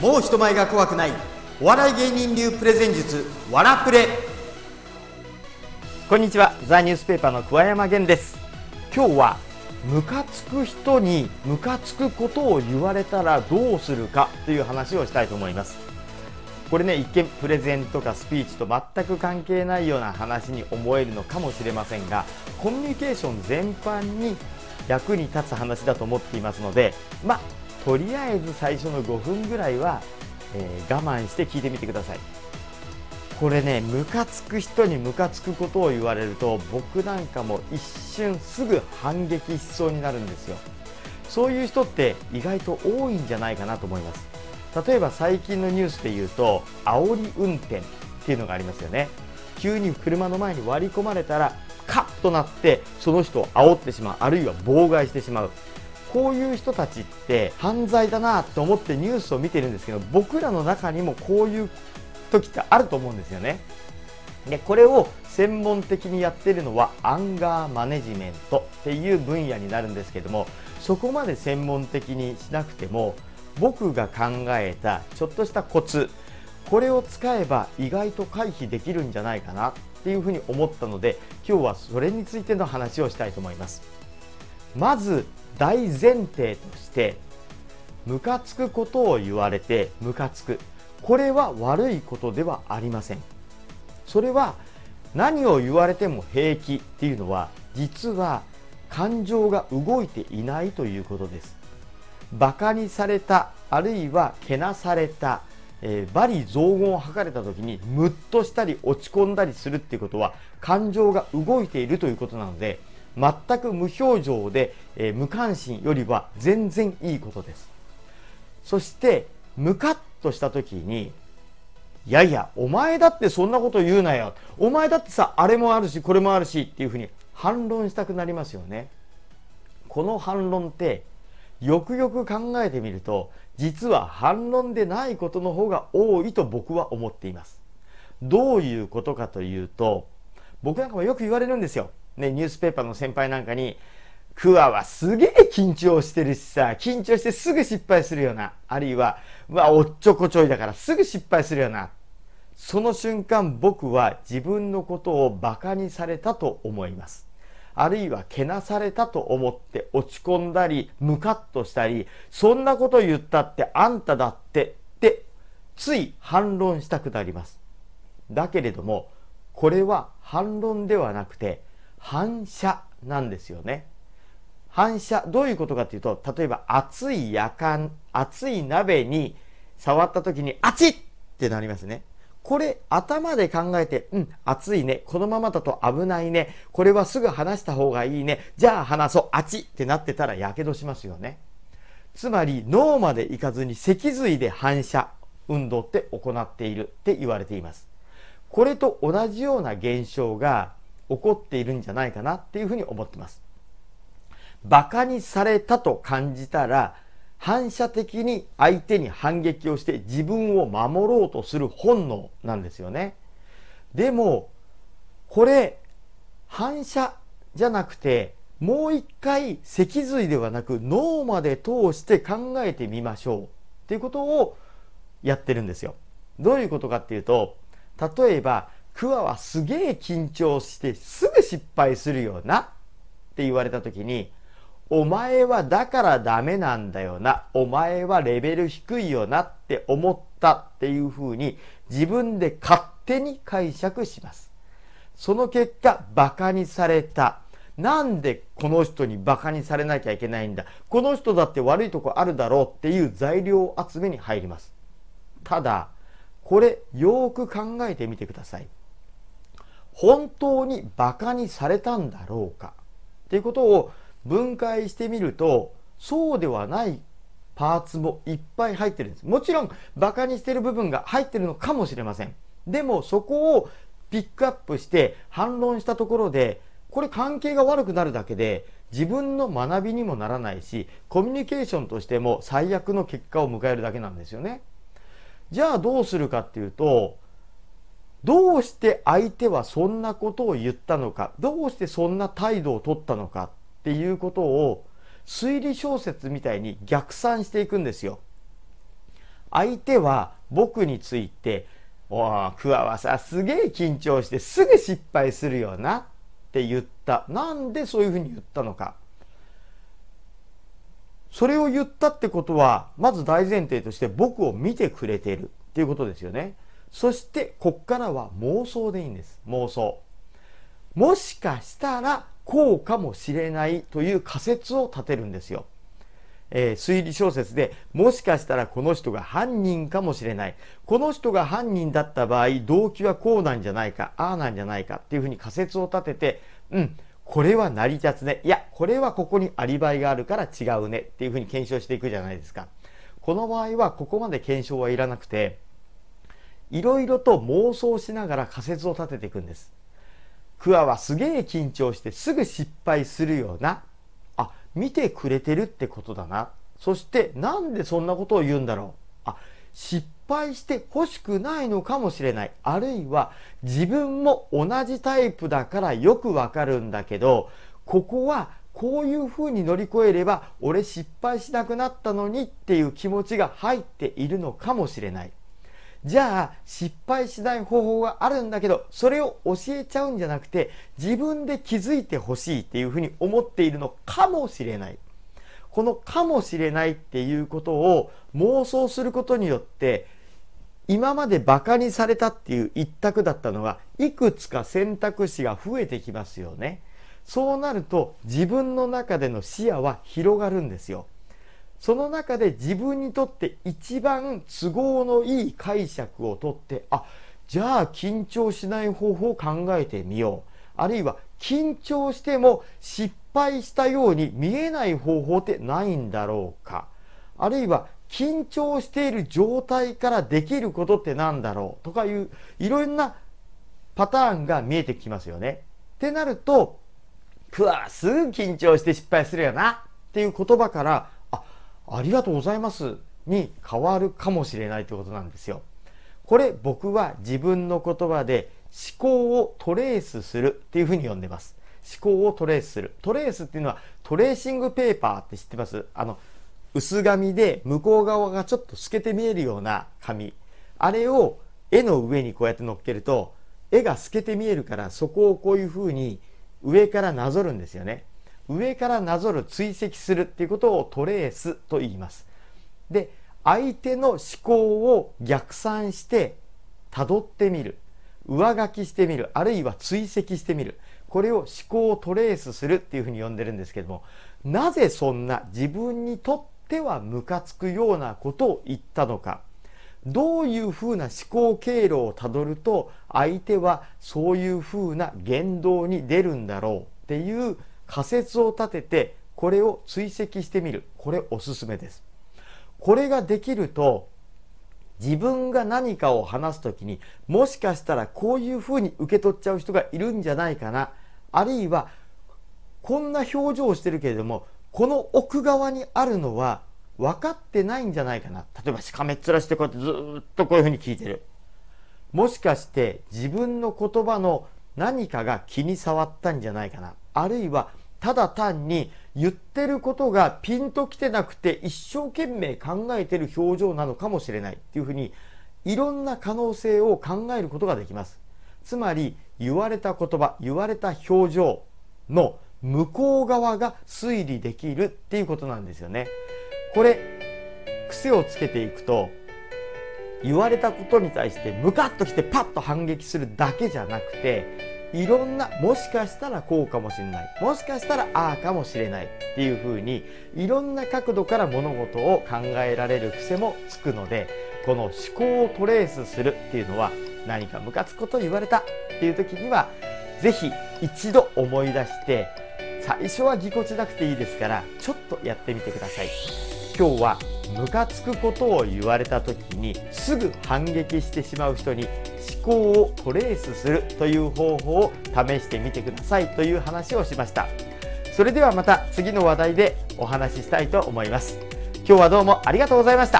もう人前が怖くない。お笑い芸人流プレゼン術わらプレ。こんにちは。ザニュースペーパーの桑山源です。今日はムカつく人にムカつくことを言われたらどうするかという話をしたいと思います。これね一見プレゼンとかスピーチと全く関係ないような話に思えるのかもしれませんがコミュニケーション全般に役に立つ話だと思っていますのでまあとりあえず最初の5分ぐらいは、えー、我慢して聞いてみてください。これねムカつく人にムカつくことを言われると僕なんかも一瞬すぐ反撃しそうになるんですよ。そういう人って意外と多いんじゃないかなと思います。例えば最近のニュースで言うと煽り運転っていうのがありますよね。急に車の前に割り込まれたらカッとなってその人を煽ってしまう。あるいは妨害してしまう。こういう人たちって犯罪だなと思ってニュースを見てるんですけど僕らの中にもこういう時ってあると思うんですよね。でこれを専門的にやってるのはアンガーマネジメントっていう分野になるんですけどもそこまで専門的にしなくても僕が考えたちょっとしたコツこれを使えば意外と回避できるんじゃないかなっていうふうに思ったので今日はそれについての話をしたいと思いますまず大前提としてムカつくことを言われてムカつく。これは悪いことではありません。それは何を言われても平気っていうのは実は感情が動いていないということです。バカにされたあるいはけなされた、え、罵詈雑言を吐かれた時にムッとしたり落ち込んだりするっていうことは感情が動いているということなので全く無表情で、えー、無関心よりは全然いいことです。そしてムカッとした時にいやいやお前だってそんなこと言うなよ。お前だってさあれもあるしこれもあるしっていうふうに反論したくなりますよね。この反論ってよくよく考えてみると実は反論でないことの方が多いと僕は思っています。どういうことかというと僕なんかもよく言われるんですよ。ね、ニュースペーパーの先輩なんかに、クワはすげえ緊張してるしさ、緊張してすぐ失敗するよな。あるいは、うわ、おっちょこちょいだからすぐ失敗するよな。その瞬間僕は自分のことを馬鹿にされたと思います。あるいはけなされたと思って落ち込んだり、ムカッとしたり、そんなこと言ったってあんただってってつい反論したくなります。だけれども、これは反論ではなくて、反射なんですよね。反射、どういうことかというと、例えば熱い夜間、熱い鍋に触った時に、熱いってなりますね。これ頭で考えて、うん、熱いね。このままだと危ないね。これはすぐ離した方がいいね。じゃあ離そう。熱いってなってたら火傷しますよね。つまり脳まで行かずに脊髄で反射運動って行っているって言われています。これと同じような現象が起こっているんじゃないかなっていうふうに思ってます。馬鹿にされたと感じたら反射的に相手に反撃をして自分を守ろうとする本能なんですよね。でもこれ反射じゃなくてもう一回脊髄ではなく脳まで通して考えてみましょうっていうことをやってるんですよ。どういうことかっていうと例えばクワはすげえ緊張してすぐ失敗するよな。って言われた時にお前はだからダメなんだよな。お前はレベル低いよな。って思ったっていうふうに自分で勝手に解釈します。その結果バカにされた。なんでこの人にバカにされなきゃいけないんだ。この人だって悪いとこあるだろうっていう材料集めに入ります。ただこれよく考えてみてください。本当にバカにされたんだろうか？っていうことを分解してみるとそうではないパーツもいっぱい入ってるんです。もちろんバカにしてる部分が入ってるのかもしれません。でもそこをピックアップして反論したところでこれ関係が悪くなるだけで自分の学びにもならないしコミュニケーションとしても最悪の結果を迎えるだけなんですよね。じゃあどうするかっていうとどうして相手はそんなことを言ったのかどうしてそんな態度を取ったのかっていうことを推理小説みたいに逆算していくんですよ。相手は僕について「おおクワはさすげえ緊張してすぐ失敗するよな」って言った。なんでそういうふうに言ったのか。それを言ったってことはまず大前提として僕を見てくれているっていうことですよね。そしてこっからは妄想でいいんです。妄想。もしかしたらこうかもしれないという仮説を立てるんですよ。えー、推理小説でもしかしたらこの人が犯人かもしれない。この人が犯人だった場合動機はこうなんじゃないかああなんじゃないかっていうふうに仮説を立ててうんこれは成り立つね。いやこれはここにアリバイがあるから違うねっていうふうに検証していくじゃないですか。この場合はここまで検証はいらなくていろいろと妄想しながら仮説を立てていくんです。クワはすげえ緊張してすぐ失敗するようなあ見てくれてるってことだな。そしてなんでそんなことを言うんだろう。あ失敗して欲しくないのかもしれない。あるいは自分も同じタイプだからよくわかるんだけどここはこういうふうに乗り越えれば俺失敗しなくなったのにっていう気持ちが入っているのかもしれない。じゃあ失敗しない方法があるんだけどそれを教えちゃうんじゃなくて自分で気づいてほしいっていうふうに思っているのかもしれない。このかもしれないっていうことを妄想することによって今までバカにされたっていう一択だったのがいくつか選択肢が増えてきますよね。そうなると自分の中での視野は広がるんですよ。その中で自分にとって一番都合のいい解釈をとってあじゃあ緊張しない方法を考えてみよう。あるいは緊張しても失敗したように見えない方法ってないんだろうか。あるいは緊張している状態からできることって何だろう。とかいういろんなパターンが見えてきますよね。ってなると、ふわすぐ緊張して失敗するよな。っていう言葉からありがとうございますに変わるかもしれないということなんですよ。これ僕は自分の言葉で思考をトレースするっていうふうに呼んでます。思考をトレースする。トレースっていうのはトレーシングペーパーって知ってます？あの、薄紙で向こう側がちょっと透けて見えるような紙。あれを絵の上にこうやって乗っけると絵が透けて見えるからそこをこういうふうに上からなぞるんですよね。上からなぞる追跡するっていうことをトレースと言います。で相手の思考を逆算して辿ってみる。上書きしてみる。あるいは追跡してみる。これを思考をトレースするっていうふうに呼んでるんですけどもなぜそんな自分にとってはムカつくようなことを言ったのか。どういうふうな思考経路をたどると相手はそういうふうな言動に出るんだろうっていう仮説を立ててこれを追跡してみる。これおすすめです。これができると自分が何かを話す時にもしかしたらこういうふうに受け取っちゃう人がいるんじゃないかな。あるいはこんな表情をしてるけれどもこの奥側にあるのは分かってないんじゃないかな。例えばしかめっ面してこうやってずっとこういうふうに聞いてる。もしかして自分の言葉の何かが気に障ったんじゃないかな。あるいはただ単に言ってることがピンときてなくて一生懸命考えてる表情なのかもしれないっていうふうにいろんな可能性を考えることができます。つまり言われた言葉言われた表情の向こう側が推理できるっていうことなんですよね。これ癖をつけていくと言われたことに対してムカッときてパッと反撃するだけじゃなくていろんなもしかしたらこうかもしれない。もしかしたらああかもしれないっていうふうにいろんな角度から物事を考えられる癖もつくのでこの思考をトレースするっていうのは何かムカつくこと言われたっていう時には是非一度思い出して最初はぎこちなくていいですからちょっとやってみてください。今日はムカつくことを言われた時にすぐ反撃してしまう人に思考をトレースするという方法を試してみてくださいという話をしました。それではまた次の話題でお話ししたいと思います。今日はどうもありがとうございました。